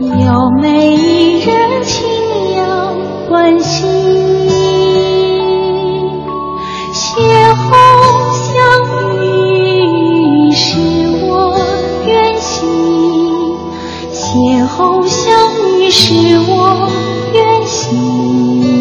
有美一人清扬欢喜邂逅相遇是我愿行邂逅相遇是我愿行